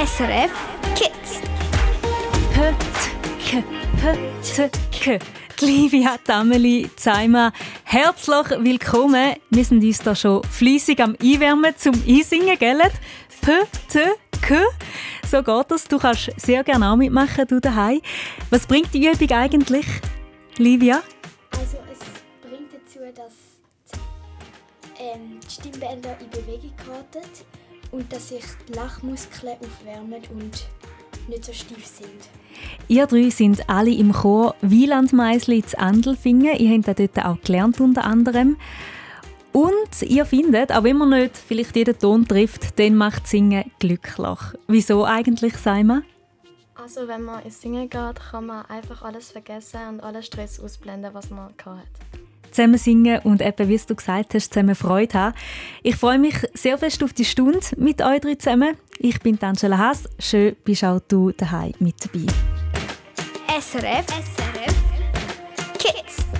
SRF Kids. Pötke, Pötke. Livia Tameli Zeimer, herzlich willkommen. Wir sind uns da schon fließig am Einwärmen zum Einsingen, gell? Pötke. So geht das. Du kannst sehr gerne auch mitmachen, du daheim. Was bringt die Übung eigentlich, Livia? Also es bringt dazu, dass ähm, die Stimmbänder in Bewegung geraten und dass sich die Lachmuskeln aufwärmen und nicht so steif sind. Ihr drei sind alle im Chor Wielandmeisli zu Andelfingen. Ihr habt dort auch gelernt unter anderem. Und ihr findet, auch wenn man nicht vielleicht jeden Ton trifft, dann macht Singen glücklich. Wieso eigentlich, Simon? Also wenn man ins Singen geht, kann man einfach alles vergessen und alles Stress ausblenden, was man hat. Zusammen singen und eben, wie du gesagt hast, zusammen Freude haben. Ich freue mich sehr fest auf die Stunde mit euch drei zusammen. Ich bin Angela Haas. Schön, bist auch du daheim mit dabei. SRF. SRF. Kids.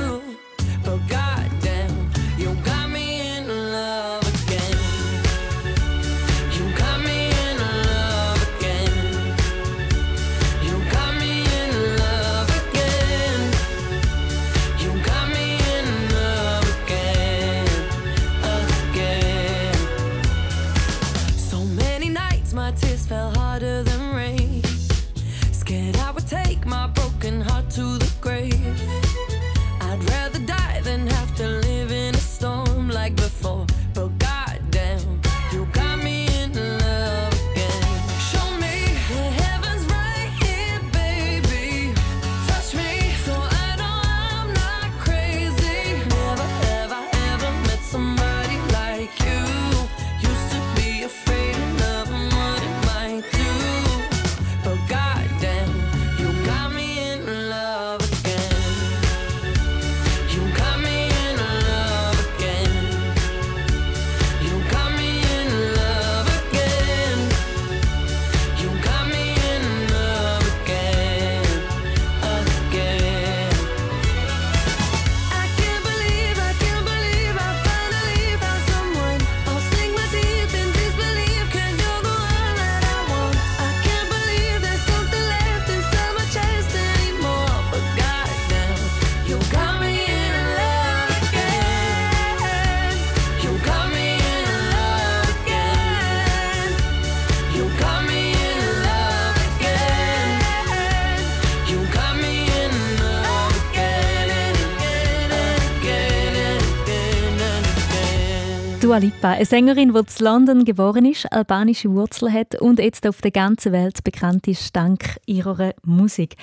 Dua Lipa, eine Sängerin, die in London geboren ist, albanische Wurzeln hat und jetzt auf der ganzen Welt bekannt ist dank ihrer Musik.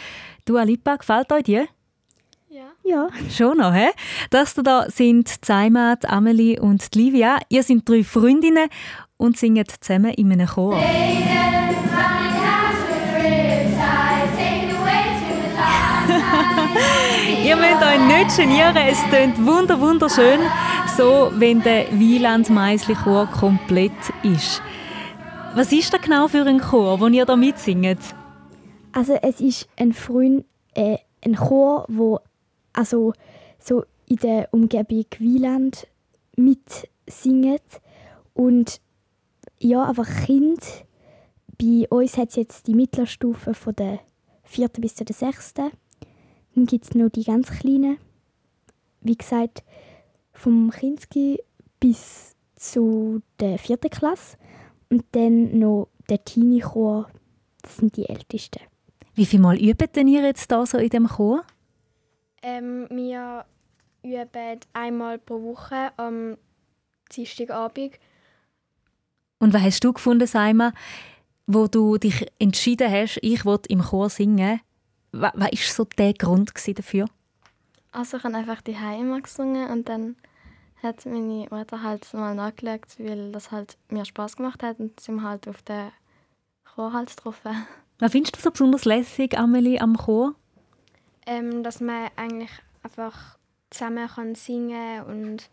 Dua Lipa, gefällt euch die? Ja. Ja. Schon noch, hä? Das da sind Zaimat, Amelie und Livia. Ihr seid drei Freundinnen und singen zusammen in einem Chor. Ihr müsst euch nicht genieren, es klingt wunder wunderschön, so wenn der Wieland Meisli Chor komplett ist. Was ist das genau für ein Chor, wo ihr da mitsingt? Also es ist ein Freund, äh, ein Chor, wo also so in der Umgebung Wieland mitsingt und ja, aber Kind. Bei uns hat es jetzt die Mittlerstufe von der vierten bis zur sechsten. Dann gibt es noch die ganz kleinen. Wie gesagt, vom Kinski bis zu der vierten Klasse. Und dann noch der Teenie-Chor, das sind die Ältesten. Wie viel Mal übt denn ihr jetzt da so in dem Chor? Ähm, wir üben einmal pro Woche am Dienstagabend. Und was hast du gefunden, Saima? wo du dich entschieden hast, ich will im Chor singen. Was war so der Grund dafür? Also ich habe einfach die immer gesungen und dann hat meine Mutter halt mal nachgeschaut, weil das halt mir Spaß gemacht hat und sind wir halt auf den Chor halt getroffen. Was findest du so besonders lässig, Amelie, am Chor? Ähm, dass man eigentlich einfach zusammen kann singen und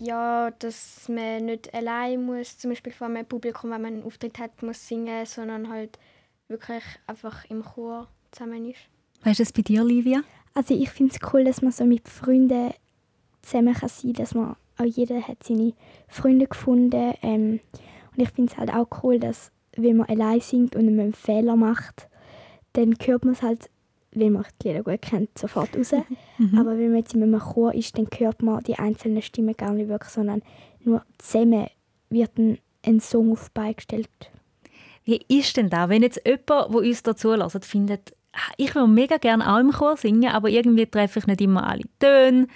ja, dass man nicht allein muss, zum Beispiel vor einem Publikum, wenn man einen Auftritt hat, muss singen, sondern halt wirklich einfach im Chor zusammen ist. Weißt du es bei dir, Livia? Also ich finde es cool, dass man so mit Freunden zusammen kann sein kann, dass man auch jeder hat seine Freunde gefunden ähm, und ich finde es halt auch cool, dass wenn man allein singt und einen Fehler macht, dann hört man es halt wenn man die Lieder gut kennt, sofort raus. Mhm. Aber wenn man jetzt in einem Chor ist, dann hört man die einzelnen Stimmen gar nicht wirklich, sondern nur zusammen wird ein, ein Song auf beigestellt. Wie ist denn da, wenn jetzt jemand, der uns da zulässt, findet, ich würde mega gerne auch im Chor singen, aber irgendwie treffe ich nicht immer alle Töne.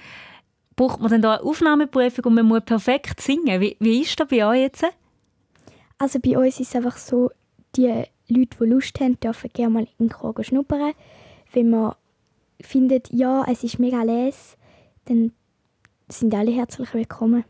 Braucht man dann da eine Aufnahmeprüfung und man muss perfekt singen? Wie, wie ist das bei euch jetzt? Also bei uns ist es einfach so, die Leute, die Lust haben, dürfen gerne mal in den Chor schnuppern wenn man findet, ja, es ist mega les, dann sind alle herzlich willkommen.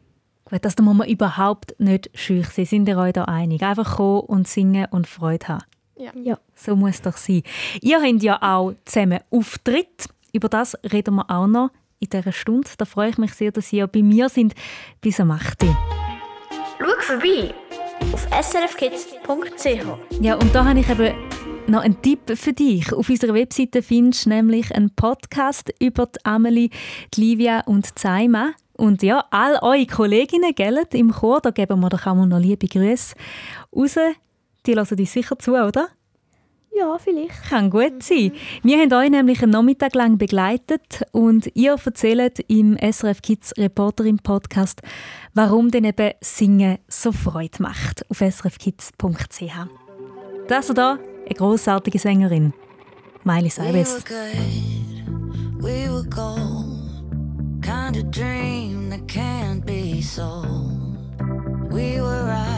Gut, das muss man überhaupt nicht schüch sein. Sind ihr euch da einig? Einfach kommen und singen und Freude haben. Ja. ja. So muss es doch sein. Ihr habt ja auch zusammen Auftritt. Über das reden wir auch noch in dieser Stunde. Da freue ich mich sehr, dass ihr bei mir sind bis am 8. Schau vorbei auf srfkids.ch. Ja, und da habe ich eben noch ein Tipp für dich. Auf unserer Webseite findest du nämlich einen Podcast über die Amelie, die Livia und die Zaima. Und ja, all eure Kolleginnen gell, im Chor, da geben wir doch auch noch liebe Grüße raus. Die lassen dich sicher zu, oder? Ja, vielleicht. Kann gut sein. Wir haben euch nämlich einen Nachmittag lang begleitet und ihr erzählt im SRF Kids Reporterin Podcast, warum denn eben Singen so Freude macht auf srfkids.ch. Das hier eine großartige Sängerin, Miley Cyrus. We were gold, kind of dream that can't be sold. We were right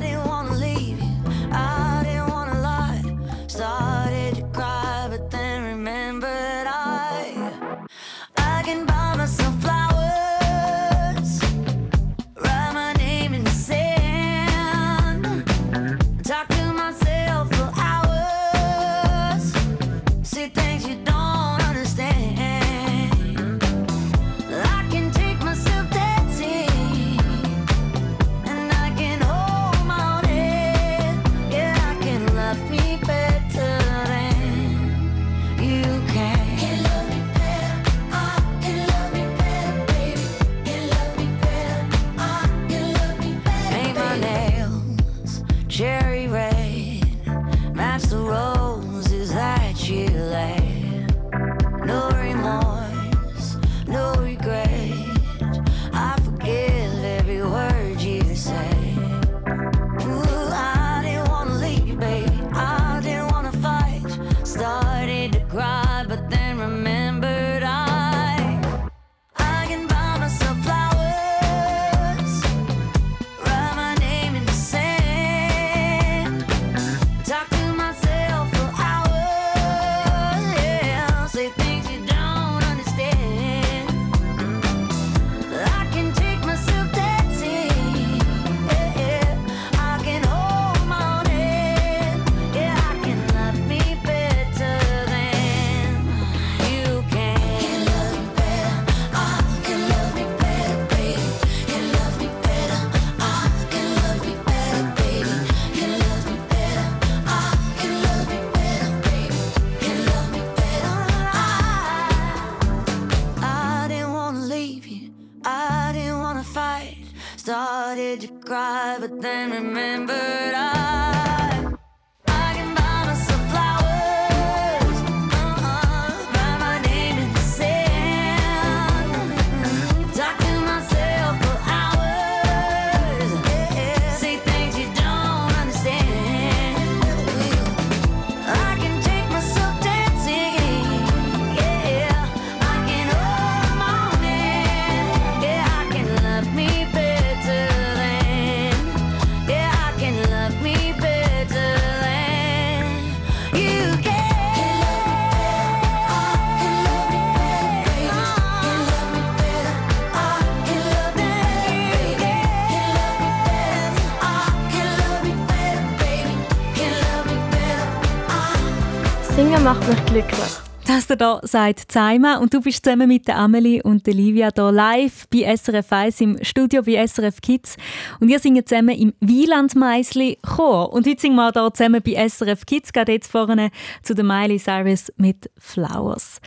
macht mich glücklich. Das da sagt Zaima und du bist zusammen mit der Amelie und der Livia hier live bei SRF 1 im Studio bei SRF Kids und wir singen zusammen im Wieland Meisli Chor und heute singen wir hier zusammen bei SRF Kids, gerade jetzt vorne zu der Miley Cyrus mit Flowers.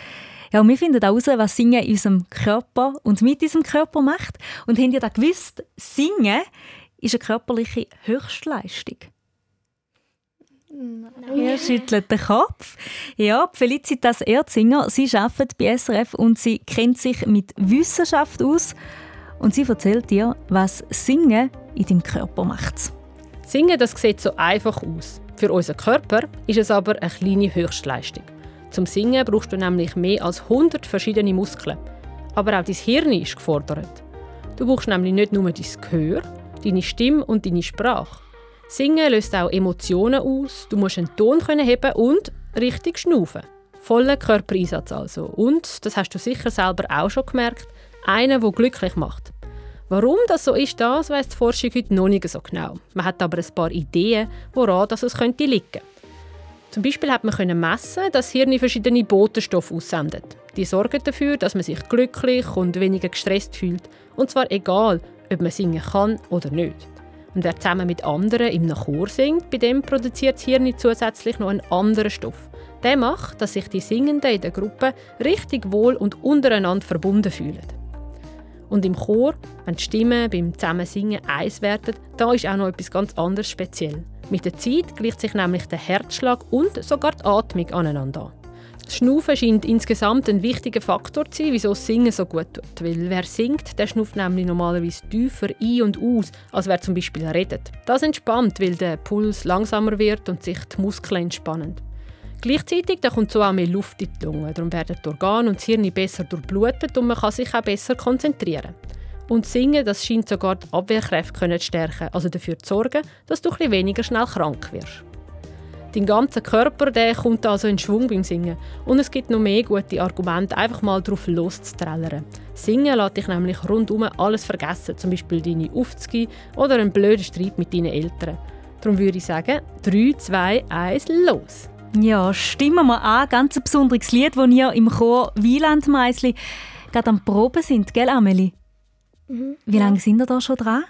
Ja, und wir finden heraus, was Singen in unserem Körper und mit unserem Körper macht und habt ihr da gewusst, Singen ist eine körperliche Höchstleistung. Er schüttelt den Kopf. Ja, Felicitas Erzinger, sie arbeitet bei SRF und sie kennt sich mit Wissenschaft aus. Und sie erzählt dir, was Singen in deinem Körper macht. Singen das sieht so einfach aus. Für unseren Körper ist es aber eine kleine Höchstleistung. Zum Singen brauchst du nämlich mehr als 100 verschiedene Muskeln. Aber auch dein Hirn ist gefordert. Du brauchst nämlich nicht nur dein Gehör, deine Stimme und deine Sprache. Singen löst auch Emotionen aus, du musst einen Ton heben und richtig schnaufen. Voller Körpereinsatz also. Und, das hast du sicher selber auch schon gemerkt, einer, der glücklich macht. Warum das so ist, das weiss die Forschung heute noch nicht so genau. Man hat aber ein paar Ideen, woran das es könnte liegen Zum Beispiel hat man messen, dass das Hirn verschiedene Botenstoffe aussendet. Die sorgen dafür, dass man sich glücklich und weniger gestresst fühlt. Und zwar egal, ob man singen kann oder nicht. Und wer zusammen mit anderen im Chor singt, bei dem produziert das Hirn zusätzlich noch einen anderen Stoff. Der macht, dass sich die Singenden in der Gruppe richtig wohl und untereinander verbunden fühlen. Und im Chor, wenn die Stimmen beim Zusammensingen eins werden, da ist auch noch etwas ganz anderes speziell. Mit der Zeit gleicht sich nämlich der Herzschlag und sogar die Atmung aneinander an. Das Schnaufen scheint insgesamt ein wichtiger Faktor zu sein, wieso das Singen so gut tut. Weil wer singt, der schnauft nämlich normalerweise tiefer ein und aus, als wer zum Beispiel redet. Das entspannt, weil der Puls langsamer wird und sich die Muskeln entspannen. Gleichzeitig da kommt so auch mehr Luft in die Lunge, darum werden die Organe und das Hirn besser durchblutet und man kann sich auch besser konzentrieren. Und Singen, das scheint sogar die Abwehrkräfte zu stärken, also dafür zu sorgen, dass du ein weniger schnell krank wirst. Dein ganzer Körper der kommt also in Schwung beim Singen. Und es gibt noch mehr gute Argumente, einfach mal drauf loszuträllern. Singen lässt dich nämlich rundum alles vergessen, zum Beispiel deine Aufzüge oder einen blöden Streit mit deinen Eltern. Darum würde ich sagen, 3, 2, 1, los! Ja, stimmen wir an. Ganz ein besonderes Lied, das ihr im Chor Wieland Meisli gerade am Proben sind, gell, Amelie? Mhm, Wie lange sind ihr da schon dran?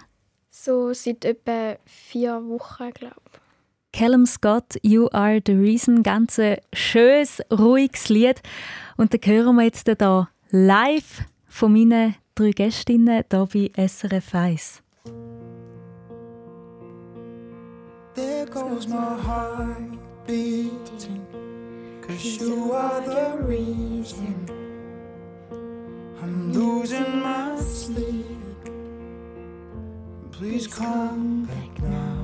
So seit etwa vier Wochen, glaube ich. Callum Scott, You Are the Reason. Ganz ein schönes, ruhiges Lied. Und dann hören wir jetzt hier live von meinen drei Gästinnen hier bei SRF 1. There goes my heart beating Cause you are the reason I'm losing my sleep Please come back now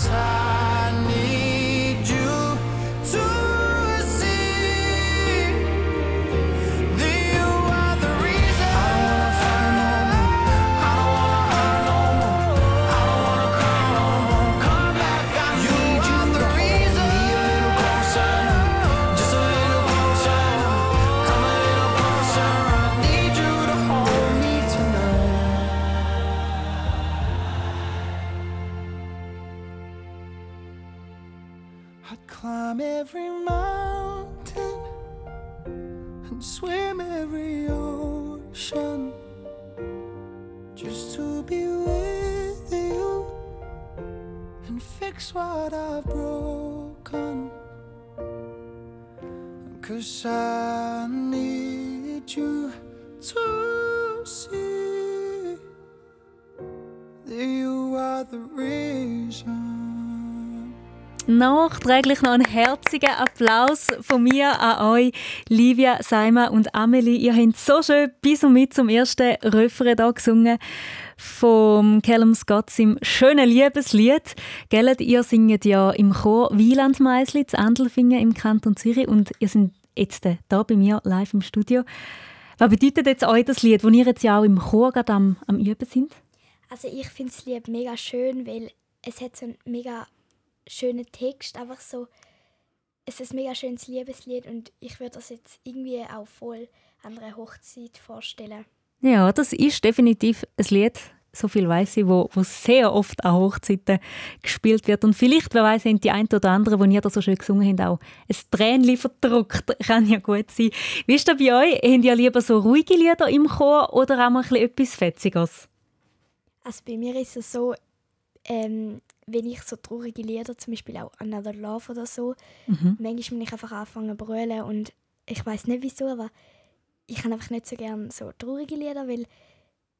side. Nachträglich noch einen herzigen Applaus von mir an euch, Livia, Saima und Amelie. Ihr habt so schön bis und mit zum ersten Refrain hier gesungen vom Callum Scott im schönen Liebeslied. Gell, ihr singt ja im Chor Wieland Meisli zu Andelfingen im Kanton Zürich und ihr seid jetzt hier bei mir live im Studio. Was bedeutet jetzt euch das Lied, wo ihr jetzt ja auch im Chor gerade am, am Üben sind? Also ich finde das Lied mega schön, weil es hat so einen mega schönen Text, einfach so, es ist ein mega schönes Liebeslied und ich würde das jetzt irgendwie auch voll an einer Hochzeit vorstellen. Ja, das ist definitiv ein Lied, so viel weiß ich, wo, wo sehr oft an Hochzeiten gespielt wird. Und vielleicht, wer weiß, sind die ein oder anderen, die ihr da so schön gesungen habt, auch ein Tränchen verdruckt. Kann ja gut sein. Wie ist das bei euch? Habt ihr lieber so ruhige Lieder im Chor oder auch mal etwas Fetziges? Also bei mir ist es so, ähm, wenn ich so traurige Lieder, zum Beispiel auch Another Love oder so, mhm. manchmal muss ich einfach anfangen zu brüllen und ich weiß nicht wieso, aber ich habe einfach nicht so gerne so traurige Lieder, weil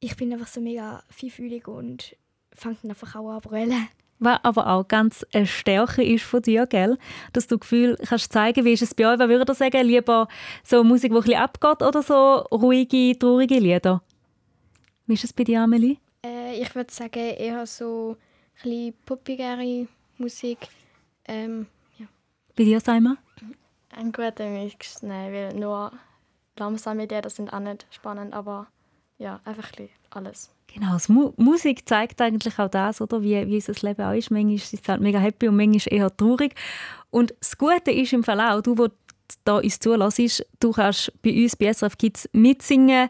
ich bin einfach so mega feinfühlig und fange dann einfach auch an zu brüllen. Was aber auch ganz eine Stärke ist von dir, gell? dass du das Gefühl kannst zeigen, wie ist es bei euch, was würde ihr sagen, lieber so Musik, die ein bisschen abgeht oder so ruhige, traurige Lieder? Wie ist es bei dir, Amelie? Äh, ich würde sagen, eher so ein bisschen poppigere Musik. Ähm, ja. Bei dir, Simon? Ein guter Mix, nein, weil nur langsame Lieder sind auch nicht spannend, aber ja, einfach ein alles. Genau, Mu Musik zeigt eigentlich auch das, oder? Wie, wie unser Leben auch ist. Manchmal ist es halt mega happy und manchmal eher traurig. Und das Gute ist im Fall auch, du, wo da uns zulässt, du kannst bei uns bei SRF Kids mitsingen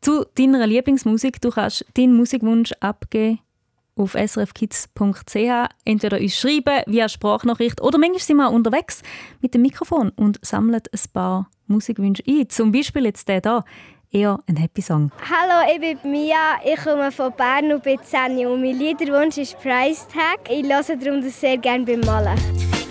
zu deiner Lieblingsmusik. Du kannst deinen Musikwunsch abgeben auf srfkids.ch entweder uns schreiben via Sprachnachricht oder manchmal sind wir unterwegs mit dem Mikrofon und sammeln ein paar Musikwünsche ein. Zum Beispiel jetzt der hier, eher ein Happy Song. Hallo, ich bin Mia, ich komme von Bern und bin 10 und mein Liederwunsch ist Price Tag. Ich höre darum das sehr gerne beim Malen.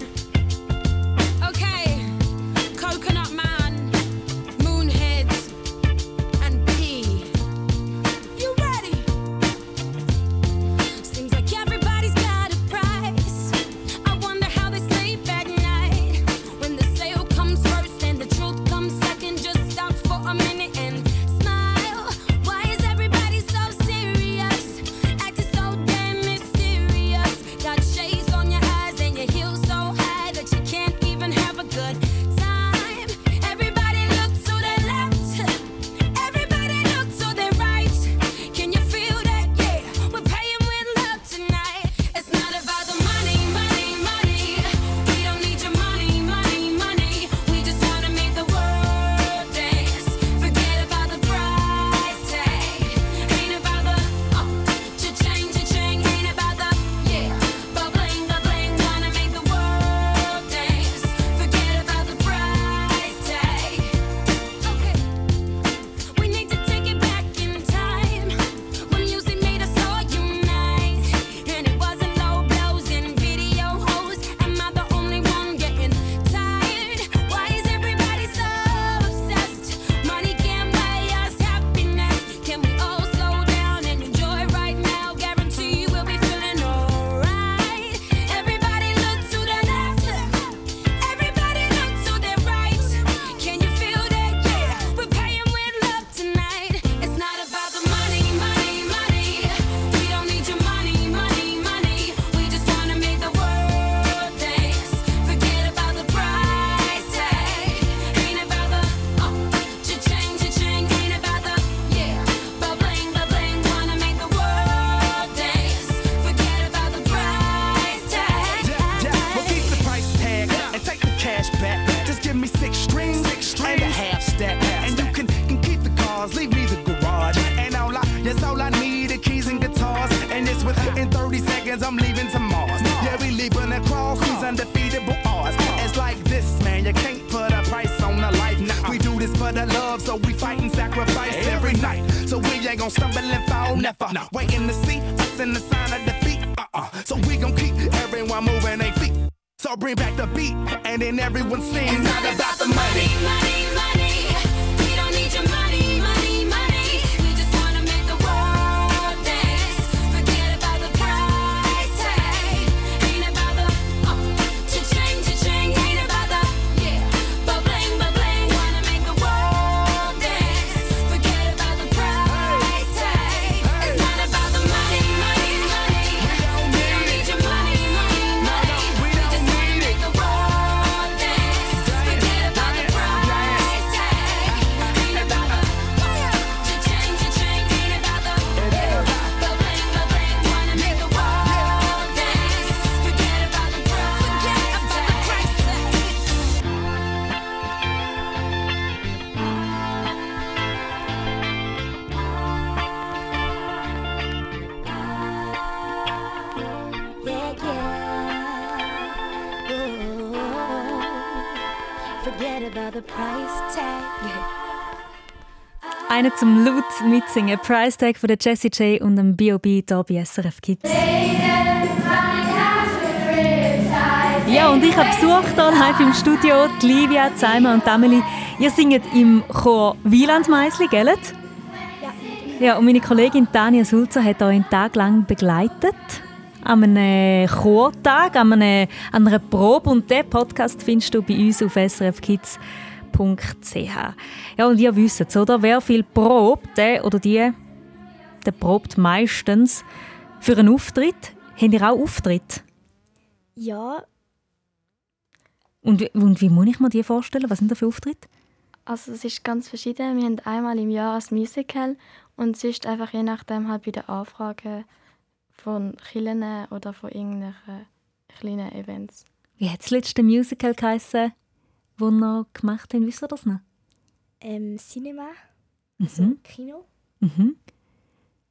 Forget about the price tag. Einer zum laut mitsingen. Price Tag von der Jessie J und dem B.O.B. hier bei SRF Kids. Ja, und ich habe Besuch hier live im Studio, die Livia, Simon und Amelie. Ihr singt im Chor Wieland Meisli, gell? Ja. Ja, und meine Kollegin Tanja Sulzer hat euch einen Tag lang begleitet. An einem Chortag, an, einem, an einer Probe. Und diesen Podcast findest du bei uns auf srfkids.ch. Ja, und ihr wisst es, oder? Wer viel probt, der oder die, der probt meistens für einen Auftritt. Habt ihr auch Auftritt? Ja, Und, wie- und wie muss ich mir die vorstellen? Was sind das für Auftritte? Also es ist ganz verschieden. Wir haben einmal im Jahr ein Musical und sonst einfach je nachdem halt bei den Anfragen von Kirchen oder von irgendwelchen kleinen Events. Wie hat das letzte Musical geheissen, das ihr gemacht habt? Wisst ihr das noch? ähm, Cinema, also Mhm. Kino. Mhm.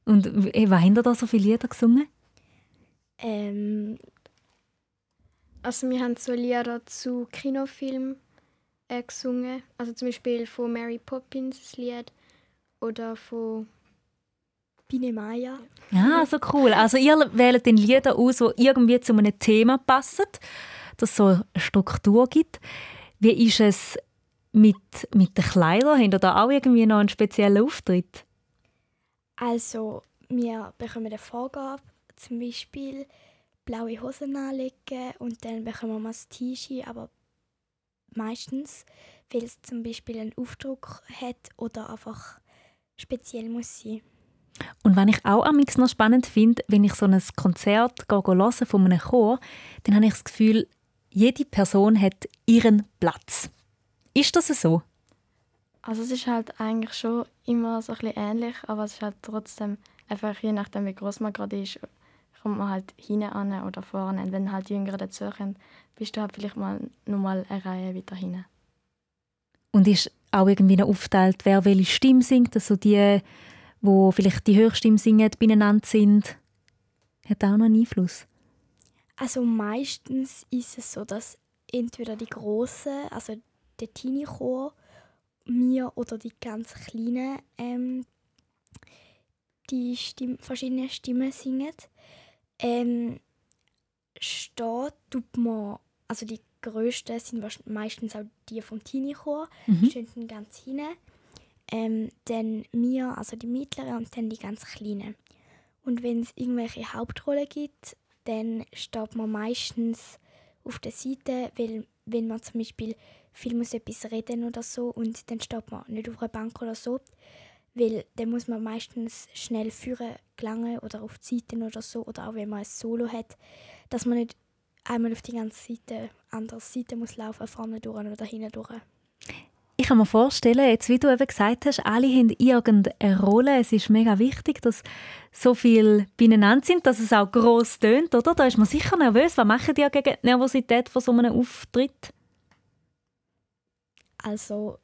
Und w- was habt ihr da so viele Lieder gesungen? Ähm, Also wir haben so Lieder zu Kinofilmen äh, gesungen. Also zum Beispiel von Mary Poppins das Lied oder von Biene Maya. Ja, so cool. Also ihr wählt den Lieder aus, die irgendwie zu einem Thema passen, dass es so eine Struktur gibt. Wie ist es mit, mit den Kleidern? Habt ihr da auch irgendwie noch einen speziellen Auftritt? Also, wir bekommen eine Vorgabe, zum Beispiel blaue Hosen anlegen und dann bekommen wir mal das T-Shirt, aber meistens, weil es zum Beispiel einen Aufdruck hat oder einfach speziell muss sein. Und was ich auch am noch spannend finde, wenn ich so ein Konzert höre von einem Chor, dann habe ich das Gefühl, jede Person hat ihren Platz. Ist das so? Also es ist halt eigentlich schon immer so ein bisschen ähnlich, aber es ist halt trotzdem einfach je nachdem wie groß man gerade ist, kommt man halt hinten an oder vorne. Und wenn halt Jüngere dazukommen, bist du halt vielleicht mal nur mal eine Reihe weiter hinten. Und ist auch irgendwie noch aufgeteilt, wer welche Stimme singt, also die, wo vielleicht die Höchststimme singen, beieinander sind, hat auch noch einen Einfluss. Also meistens ist es so, dass entweder die Großen, also der Teenie-Chor, mir oder die ganz Kleinen ähm, die Stimm verschiedenen Stimmen singen. Ähm, steht tut man, also die grössten sind meistens auch die vom Teenie-Chor, Mhm. stehen ganz hinten. Ähm, dann mir, also die mittleren und dann die ganz kleinen. Und wenn es irgendwelche Hauptrollen gibt, dann steht man meistens auf der Seite, weil wenn man zum Beispiel viel muss etwas reden oder so und dann steht man nicht auf einer Bank oder so, weil dann muss man meistens schnell führen gelangen oder auf die Seiten oder so oder auch wenn man ein Solo hat, dass man nicht einmal auf die ganze Seite, andere Seite muss laufen, vorne durch oder hinten durch. Ich kann mir vorstellen, jetzt wie du eben gesagt hast, alle haben irgendeine Rolle. Es ist mega wichtig, dass so viel beieinander sind, dass es auch gross tönt, oder? Da ist man sicher nervös. Was machen die gegen die Nervosität von so einem Auftritt? Also,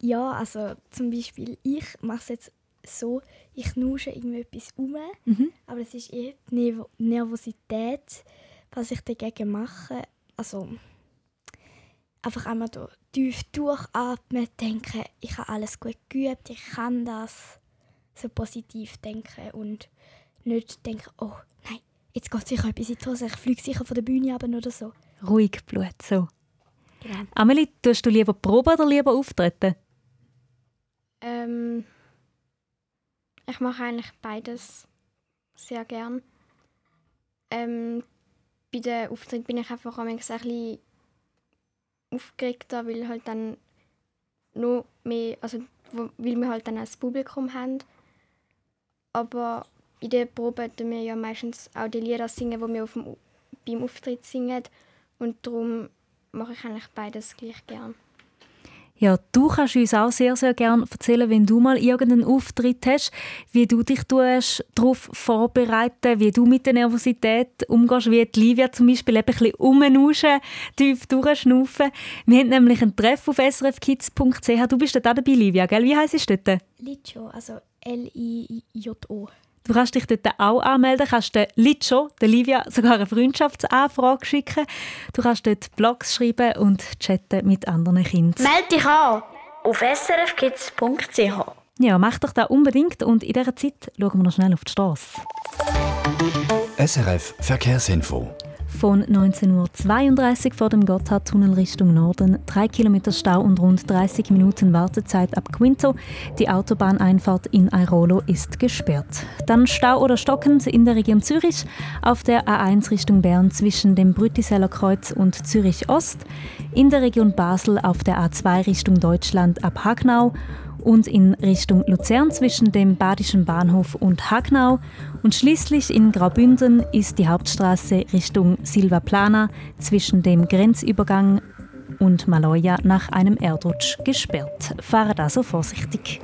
ja, also zum Beispiel, ich mache es jetzt so, ich nusche irgendwie etwas um, Mhm. aber es ist eher die Nerv Nervosität, was ich dagegen mache. Also, einfach einmal da tief durchatmen, denken, ich habe alles gut geübt, ich kann das. So positiv denken und nicht denken, oh nein, jetzt geht sicher etwas in die Hose, ich fliege sicher von der Bühne ab oder so. Ruhig Blut, so. Genau. Amelie, tust du lieber proben oder lieber auftreten? Ähm, ich mache eigentlich beides sehr gern. Ähm, bei den Auftritten bin ich einfach am ein bisschen aufgeregter, weil halt dann noch mehr, also weil wir halt dann ein Publikum haben. Aber in der Probe tun wir ja meistens auch die Lieder singen, die wir auf dem, beim Auftritt singen. Und darum mache ich eigentlich beides gleich gern. Ja, du kannst uns auch sehr, sehr gerne erzählen, wenn du mal irgendeinen Auftritt hast, wie du dich tust, darauf vorbereiten, wie du mit der Nervosität umgehst, wie die Livia zum Beispiel eben ein bisschen rumnuschen, tief durchschnaufen. Wir haben nämlich einen Treff auf srfkids.ch. Du bist dort auch dabei, Livia, gell? Wie heisst es dort? Licho, also L-I-J-O. Du kannst dich dort auch anmelden, kannst der Licho, der Livia, sogar eine Freundschaftsanfrage schicken. Du kannst dort Blogs schreiben und chatten mit anderen Kindern. Meld dich an auf srfkids.ch. Ja, mach doch das unbedingt und in dieser Zeit schauen wir noch schnell auf die Straße. SRF Verkehrsinfo. Von 19.32 Uhr vor dem Gotthardtunnel Richtung Norden, 3 Kilometer Stau und rund 30 Minuten Wartezeit ab Quinto. Die Autobahneinfahrt in Airolo ist gesperrt. Dann Stau oder stockend in der Region Zürich, auf der A1 Richtung Bern zwischen dem Brütiseller Kreuz und Zürich Ost, in der Region Basel auf der A2 Richtung Deutschland ab Hagnau und in Richtung Luzern zwischen dem Badischen Bahnhof und Hagnau. Und schließlich in Graubünden ist die Hauptstraße Richtung Silvaplana zwischen dem Grenzübergang und Maloja nach einem Erdrutsch gesperrt. Fahre also vorsichtig.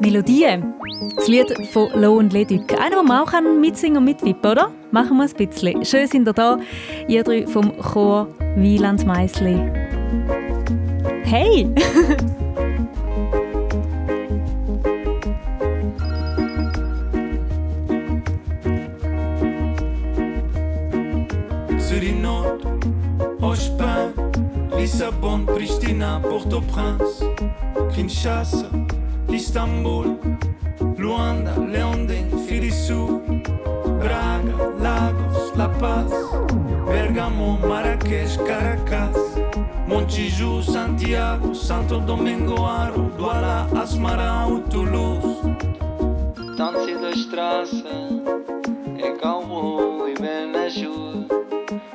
Melodie. Das Lied von Lo und Leduc. Einer, wo man auch mitsingen und mitwippen, oder? Machen wir ein bisschen. Schön sind ihr da. Ihr drei vom Chor Wieland Meisli. Hey! Zürich Nord, Ospin, Lissabon, Pristina, Port-au-Prince, Kinshasa, Istanbul, Luanda, Leonding, Firisou, Braga, Lagos, La Paz, Bergamo, Marrakech, Caracas, Montijo, Santiago, Santo Domingo, Aro, Douala, Asmara, Toulouse. Tanze da Straße, egal wo ich bin, es Schuhe.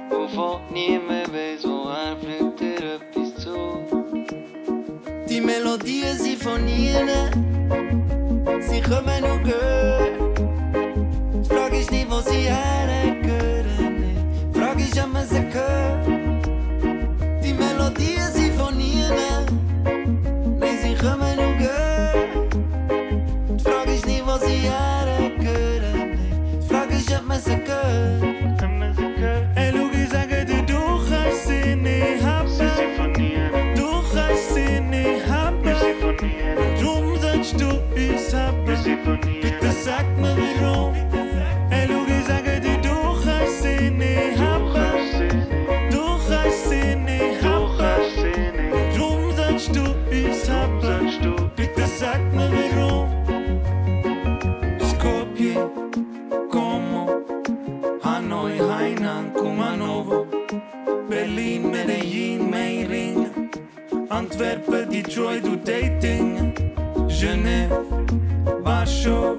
Wovon nie mehr weiß, wo ein Flüchter etwas zu. Die Melodien, sie von. Antwerpen, Detroit und Dating, Genève, Warschau,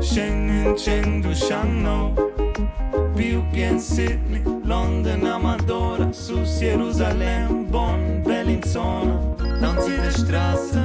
Schengen, Chengdu, Shanghai, Bilbien, Sydney, London, Amadora, Sus, Jerusalem, Bonn, Bellinzona, Tanz in der Straße,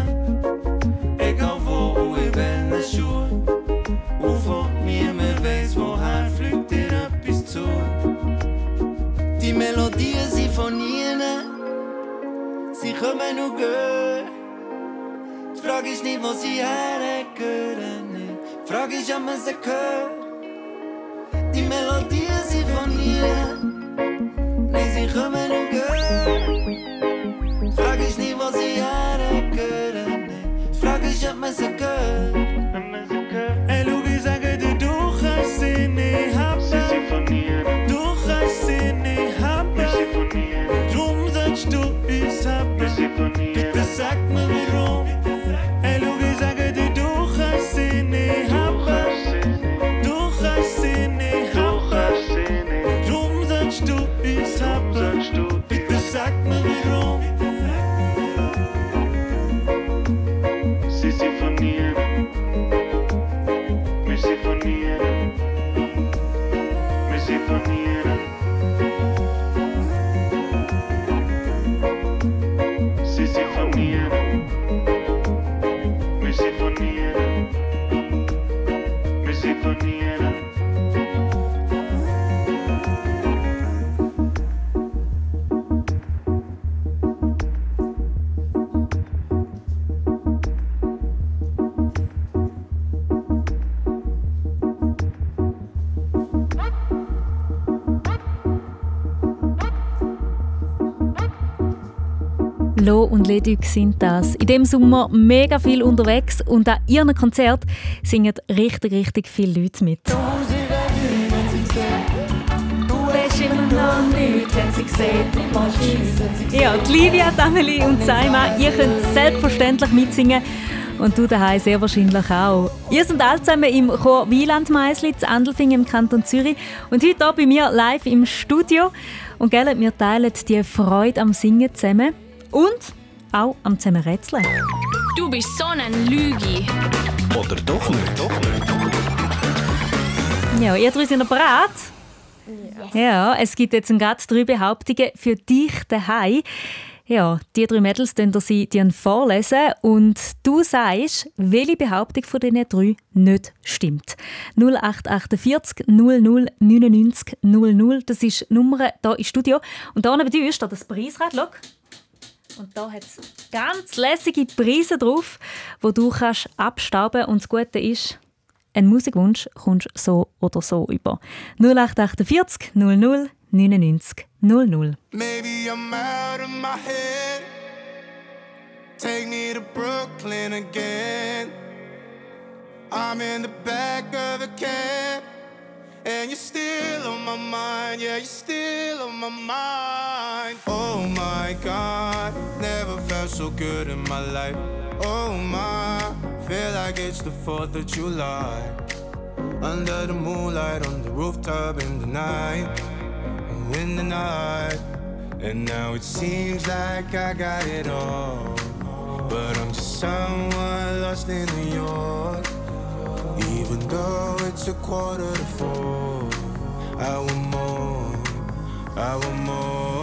Und Leduc sind das. In dem Sommer mega viel unterwegs und an ihren Konzert singen richtig, richtig viele Leute mit. Ja, die Livia, die Amelie und Saima, ihr könnt selbstverständlich mitsingen. Und du daheim sehr wahrscheinlich auch. Ihr seid alle zusammen im Chor Wieland Meisli zu Andelfingen im Kanton Zürich. Und heute hier bei mir live im Studio. Und gell, wir teilen die Freude am Singen zusammen. Und auch am Zusammenrätseln. Du bist so ein Lügi. Oder doch nicht? Doch nicht. Ja, ihr drei sind bereit? Ja, es gibt jetzt gerade drei Behauptungen für dich daheim. Ja, die drei Mädels können dir sie dir vorlesen und du sagst, welche Behauptung von diesen drei nicht stimmt. 0848 00 99 00, das ist die Nummer hier im Studio. Und da neben dir steht das Preisrad, schau. Und da hat es ganz lässige Preise drauf, wo du kannst abstauben Und das Gute ist, ein Musikwunsch kommst so oder so über. 0848 00 99 00. Maybe I'm out of my head. Take me to Brooklyn again. I'm in the back of a cab. And you're still on my mind, yeah, you're still on my mind. Oh my god, never felt so good in my life. Oh my, feel like it's the 4th of July. Under the moonlight, on the rooftop in the night. In the night. And now it seems like I got it all. But I'm just someone lost in New York. Though it's a quarter to four, I want more, I want more.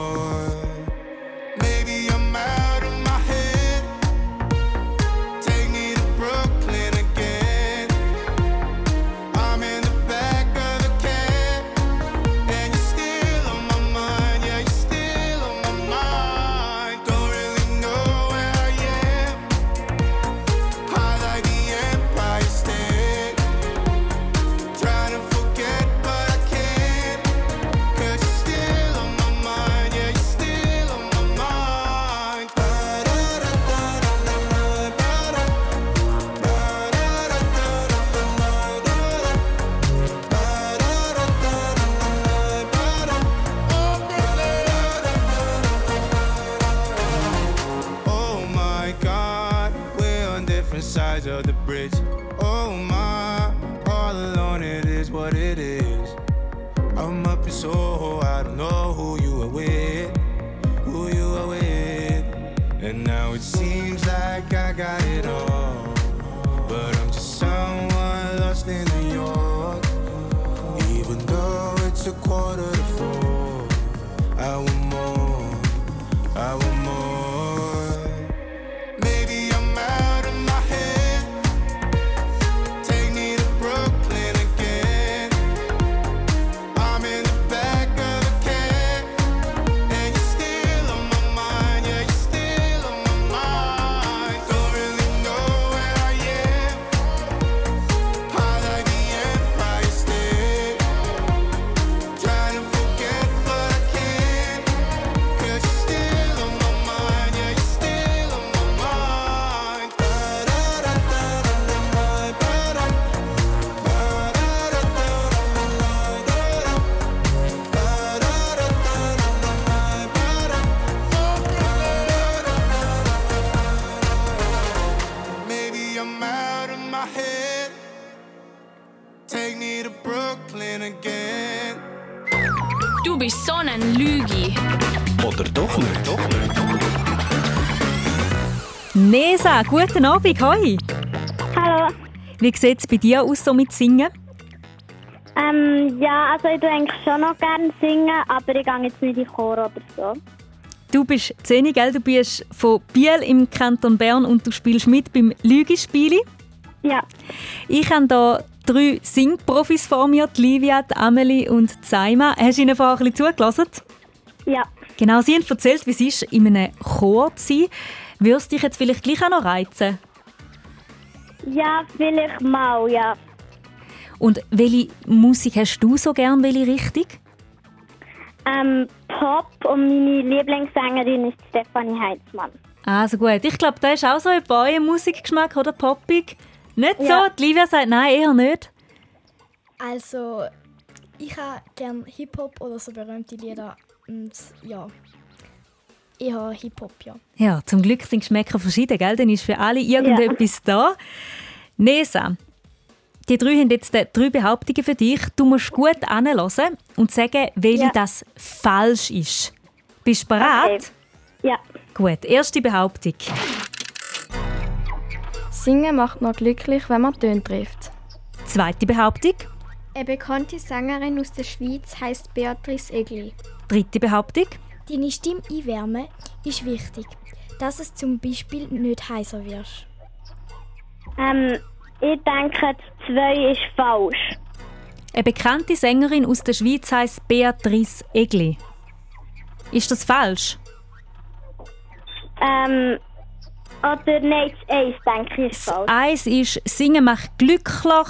Guten Abend, hoi. Hallo. Wie sieht es bei dir aus so mit Singen? Ähm, ja, also ich tue eigentlich schon noch gerne singen, aber ich gehe jetzt nicht in den Chor oder so. Du bist 10, gell? Du bist von Biel im Kanton Bern und du spielst mit beim Lügispieli. Ja. Ich habe hier drei Singprofis vor mir, die Livia, die Amelie und die Saima. Hast du ihnen vorher ein bisschen zugelassen? Ja. Genau, sie haben erzählt, wie es ist, in einem Chor zu sein. Würde es dich jetzt vielleicht gleich auch noch reizen? Ja, vielleicht mal, ja. Und welche Musik hast du so gern, welche Richtung? Ähm, Pop und meine Lieblingssängerin ist Stefanie Heinzmann. Also gut, ich glaube, da ist auch so ein euer Musikgeschmack oder poppig. Nicht Ja. so? Die Livia sagt nein, eher nicht. Also, ich habe gerne Hip-Hop oder so berühmte Lieder. Und ja, eher Hip-Hop, ja. Ja, zum Glück sind Geschmäcker verschieden, gell? Dann ist für alle irgendetwas da. Nesa, die drei haben jetzt äh, drei Behauptungen für dich. Du musst gut anhören und sagen, welche Ja. das falsch ist. Bist du bereit? Ja. Gut, erste Behauptung. Singen macht nur glücklich, wenn man Töne trifft. Zweite Behauptung. Eine bekannte Sängerin aus der Schweiz heißt Beatrice Egli. Dritte Behauptung. Deine Stimme einwärmen ist wichtig, dass es zum Beispiel nicht heißer wirst. Ähm, ich denke, zwei ist falsch. Eine bekannte Sängerin aus der Schweiz heißt Beatrice Egli. Ist das falsch? Ähm, oder nein, das eins denke ich ist falsch. Eins ist, Singen macht glücklich,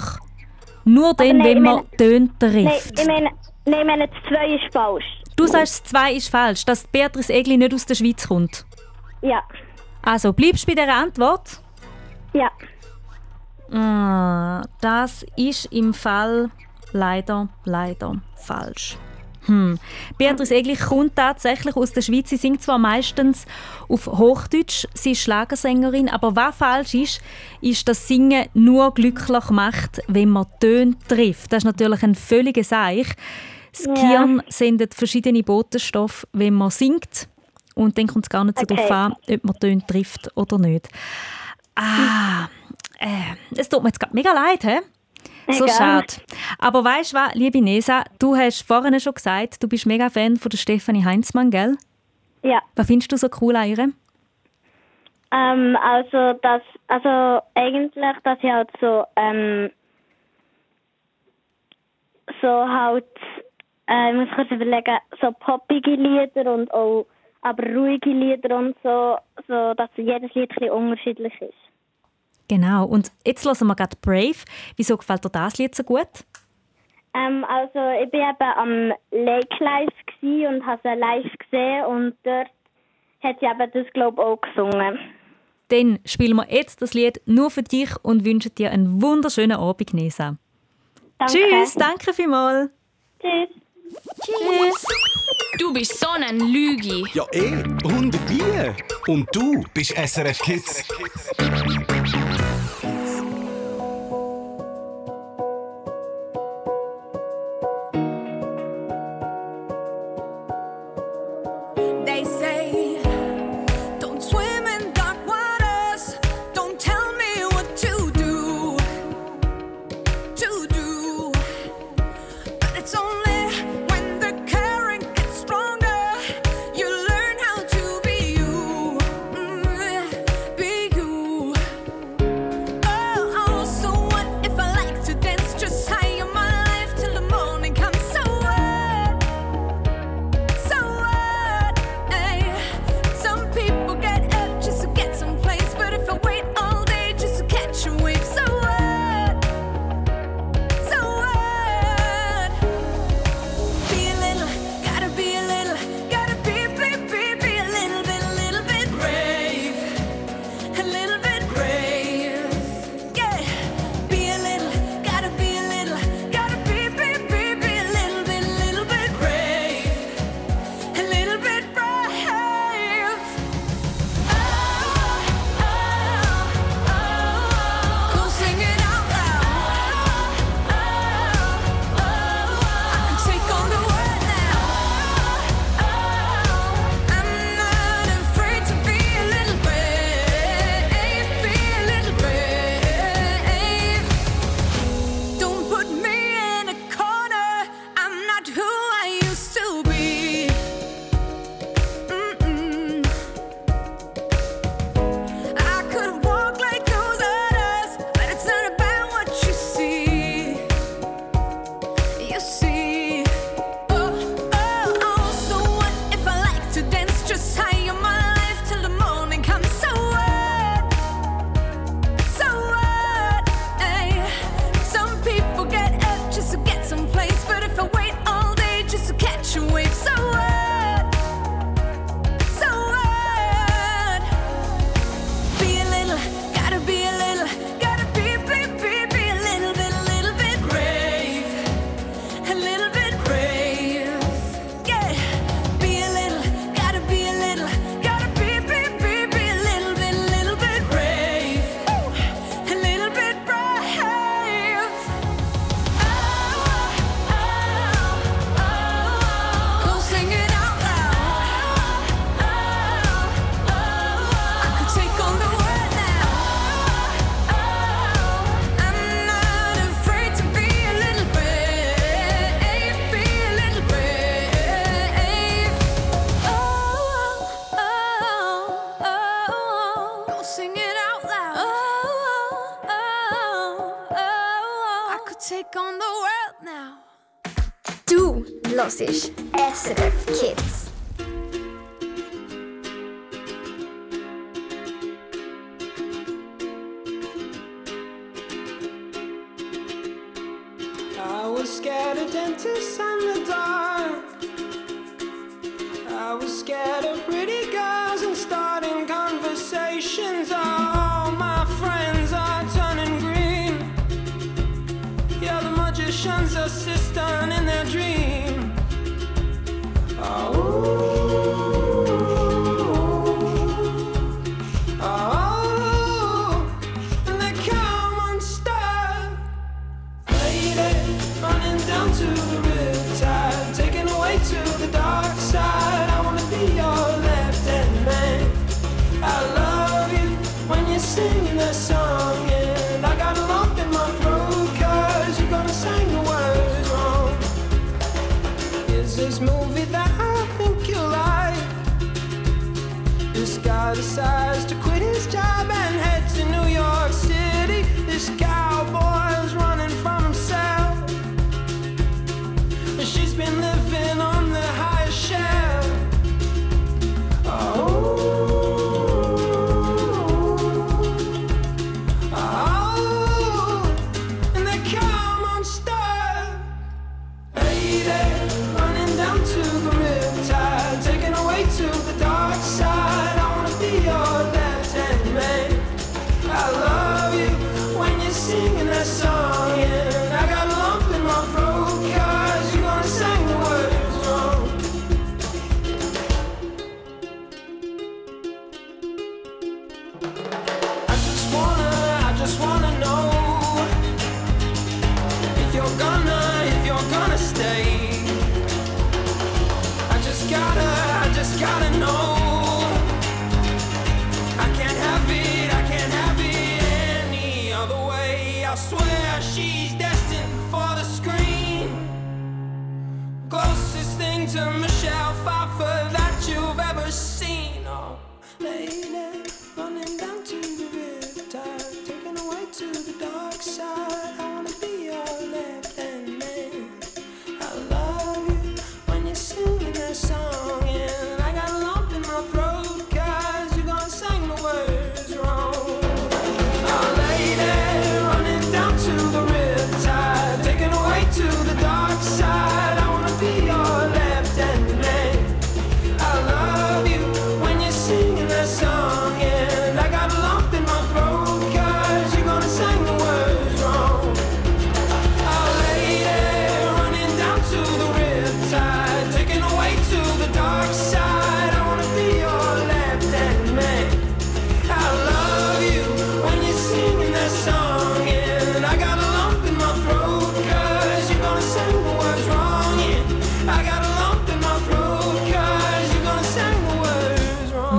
nur dann, nein, wenn man meine- Töne Nein, trifft. ich meine, nein, ich meine, das zwei ist falsch. Du sagst, das zwei ist falsch, dass Beatrice Egli nicht aus der Schweiz kommt. Ja. Also, bleibst du bei dieser Antwort? Ja. Ah, das ist im Fall leider, leider falsch. Hm. Beatrice Egli kommt tatsächlich aus der Schweiz. Sie singt zwar meistens auf Hochdeutsch, sie ist Schlagersängerin, aber was falsch ist, ist, dass Singen nur glücklich macht, wenn man Töne trifft. Das ist natürlich ein völliger Seich. Das Ja. Gehirn sendet verschiedene Botenstoffe, wenn man singt. Und dann kommt es gar nicht so Okay. darauf an, ob man Töne trifft oder nicht. Ah, äh, es tut mir jetzt grad mega leid, hä? So Egal. schade. Aber weißt du was, liebe Nesa, du hast vorhin schon gesagt, du bist mega Fan von der Stefanie Heinzmann, gell? Ja. Was findest du so cool an ihr? Ähm, also, das, also eigentlich, dass ich halt so, ähm, so halt, äh, ich muss kurz überlegen, so poppige Lieder und auch, aber ruhige Lieder und so, so dass jedes Lied ein unterschiedlich ist. Genau. Und jetzt hören wir gerade Brave. Wieso gefällt dir das Lied so gut? Ähm, also, ich bin eben am Lake Live und habe sie live gesehen und dort hat sie eben das, glaube ich, auch gesungen. Dann spielen wir jetzt das Lied nur für dich und wünschen dir einen wunderschönen Abend, Nesa. Danke. Tschüss, danke vielmals. Tschüss. Tschüss. Du bist so ein Lügi. Ja, eh, und wie? Und du bist SRF Kids. Hörst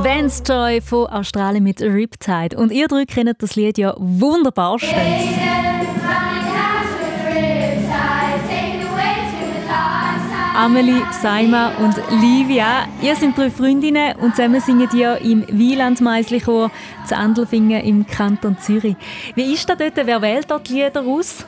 Vance Joy von Australien mit Riptide. Und ihr drei kennt das Lied ja wunderbarstens. Amelie, Saima und Livia. Ihr seid drei Freundinnen und zusammen singen ihr im Wieland Meislichor zu Andelfingen im Kanton Zürich. Wie ist das dort? Wer wählt dort die Lieder aus?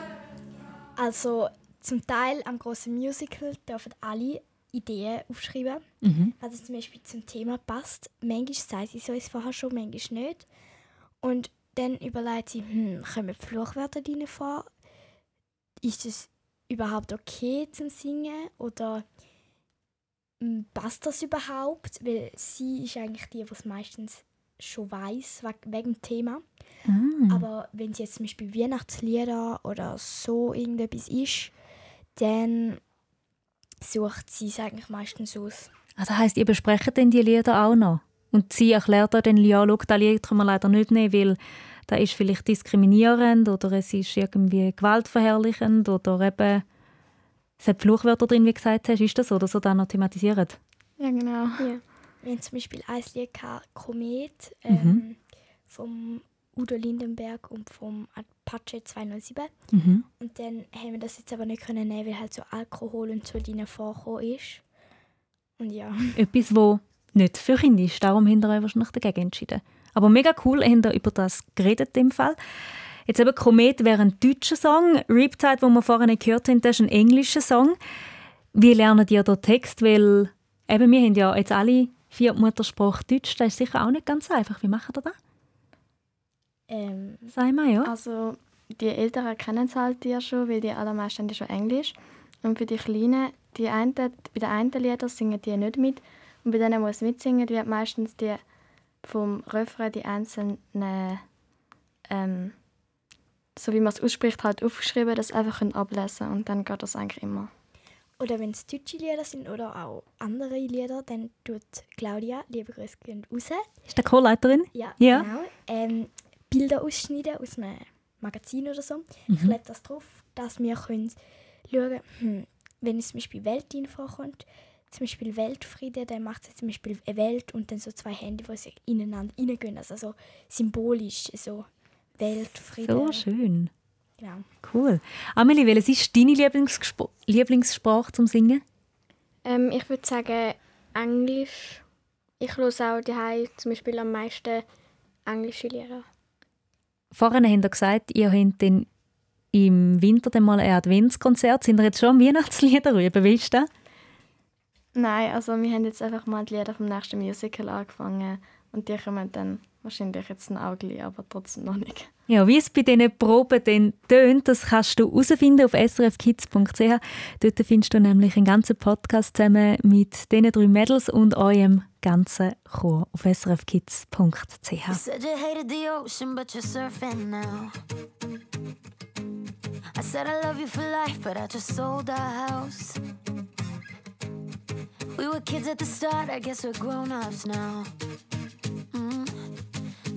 Also zum Teil am großen Musical dürfen alle Ideen aufschreiben, Mhm. was es zum Beispiel zum Thema passt. Manchmal sagen sie so es vorher schon, manchmal nicht. Und dann überlegt sie, hm, kommen Fluchwörter drin vor? Ist es überhaupt okay zum Singen? Oder hm, passt das überhaupt? Weil sie ist eigentlich die, die es meistens schon weiß wegen dem Thema. Ah. Aber wenn es jetzt zum Beispiel Weihnachtslieder oder so irgendetwas ist, dann sucht sie es eigentlich meistens aus. Ah, das heisst, ihr besprecht dann die Lieder auch noch? Und sie erklärt dann, ja, schau, das Lied können wir leider nicht nehmen, weil das ist vielleicht diskriminierend oder es ist irgendwie gewaltverherrlichend oder eben es hat Fluchwörter drin, wie gesagt hast. Ist das so, dass ihr das noch thematisiert? Ja, genau. Ja. Wir haben zum Beispiel ein Lied gehabt, Komet ähm, Mhm. vom Udo Lindenberg und vom Apache 207. Mhm. Und dann haben wir das jetzt aber nicht können nehmen, weil halt so Alkohol und so drin vorgekommen ist. Und ja. Etwas, wo nicht für Kinder ist. Darum haben wir euch wahrscheinlich dagegen entschieden. Aber mega cool, habt ihr über das geredet im Fall. Jetzt eben Komet wäre ein deutscher Song. Riptide, den wir vorhin gehört haben, das ist ein englischer Song. Wie lernen ihr den Text? Weil eben, wir haben ja jetzt alle vier Muttersprache Deutsch. Das ist sicher auch nicht ganz einfach. Wie macht ihr das? Ähm, Sag mal, ja. Also die Älteren kennen es halt ja schon, weil die allermeisten ja schon Englisch. Und für die Kleinen, die einen, bei den einen Liedern singen die nicht mit. Und bei denen muss mitsingen, wird meistens die vom Refrain die einzelnen, ähm, so wie man es ausspricht, halt aufgeschrieben, sie einfach ablesen können. Und dann geht das eigentlich immer. Oder wenn es deutsche Lieder sind oder auch andere Lieder, dann tut Claudia, liebe Grüße gehen raus. Ist der Chorleiterin? Ja, Ja. genau. Ähm, Bilder ausschneiden aus einem Magazin oder so. Mhm. Ich lege das drauf, dass wir können schauen hm, wenn es zum Beispiel Weltin vorkommt, zum Beispiel Weltfriede, dann macht sie zum Beispiel eine Welt und dann so zwei Hände, die sich ineinander reingehen. Also so symbolisch, so Weltfriede. So schön. Genau. Cool. Amelie, welches ist deine Lieblingsgespr Lieblingssprache zum Singen? Ähm, ich würde sagen Englisch. Ich höre auch daheim zum Beispiel am meisten englische Lieder. Vorhin habt ihr gesagt, ihr habt dann im Winter dann mal ein Adventskonzert. Sind ihr jetzt schon Weihnachtslieder üben? Wie ist? Nein, also wir haben jetzt einfach mal die Lieder vom nächsten Musical angefangen. Und die kommen dann wahrscheinlich jetzt ein Auge, aber trotzdem noch nicht. Ja, wie es bei diesen Proben dann tönt, das kannst du herausfinden auf srfkids.ch. Dort findest du nämlich einen ganzen Podcast zusammen mit diesen drei Mädels und eurem ganzen Chor auf srfkids.ch. You said you hated the ocean, but you're surfing now. I said I love you for life, but I just sold our house. We were kids at the start, I guess we're grown ups now.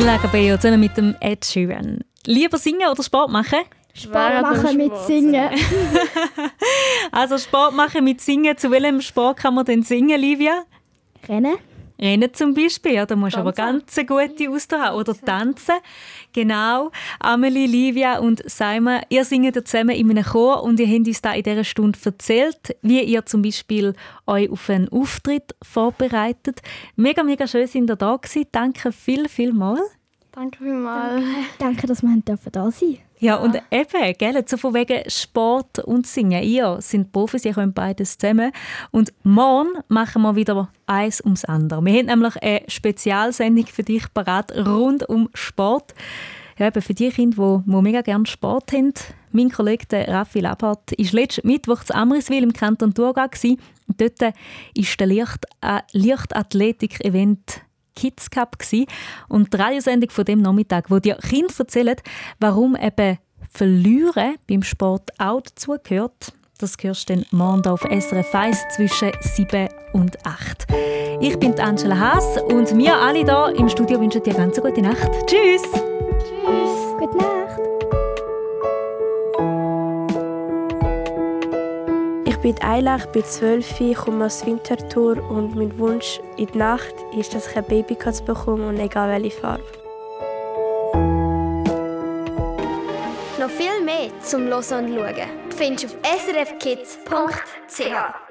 Camilla Cabello zusammen mit dem Ed Sheeran. Lieber singen oder Sport machen? Sport machen mit Singen. Also Sport machen mit Singen. Zu welchem Sport kann man denn singen, Livia? Rennen. Rennen zum Beispiel, ja, da musst du aber ganz eine gute Ausdauer haben. Oder tanzen. Genau. Amelie, Livia und Simon, ihr singt ja zusammen in einem Chor und ihr habt uns da in dieser Stunde erzählt, wie ihr zum Beispiel euch auf einen Auftritt vorbereitet. Mega, mega schön sind ihr da gewesen. Danke viel, viel mal. Danke vielmals. Danke, dass wir da sein dürfen. Ja, und eben, gell, so von wegen Sport und Singen. Ihr sind Profis, ihr könnt beides zusammen. Und morgen machen wir wieder eins ums andere. Wir haben nämlich eine Spezialsendung für dich parat rund um Sport. Ja, eben für die Kinder, die, die mega gerne Sport haben. Mein Kollege der Raffi Labart war letzten Mittwoch zu Amriswil im Kanton Thurgau. dort war der Licht, äh, Lichtathletik-Event Kids Cup gsi und die Radiosendung von dem Nachmittag, wo dir Kinder erzählen, warum eben Verlieren beim Sport auch dazugehört. Das hörst du dann morgen auf SRF 1 zwischen 7 und 8. Ich bin Angela Haas und wir alle hier im Studio wünschen dir ganz eine gute Nacht. Tschüss! Tschüss. Gute Nacht. Bin Ayla, ich bin 12, ich komme aus Winterthur und mein Wunsch in der Nacht ist, dass ich ein Babykatz bekomme und egal welche Farbe. Noch viel mehr zum Hören und Schauen findest du auf srfkids.ch.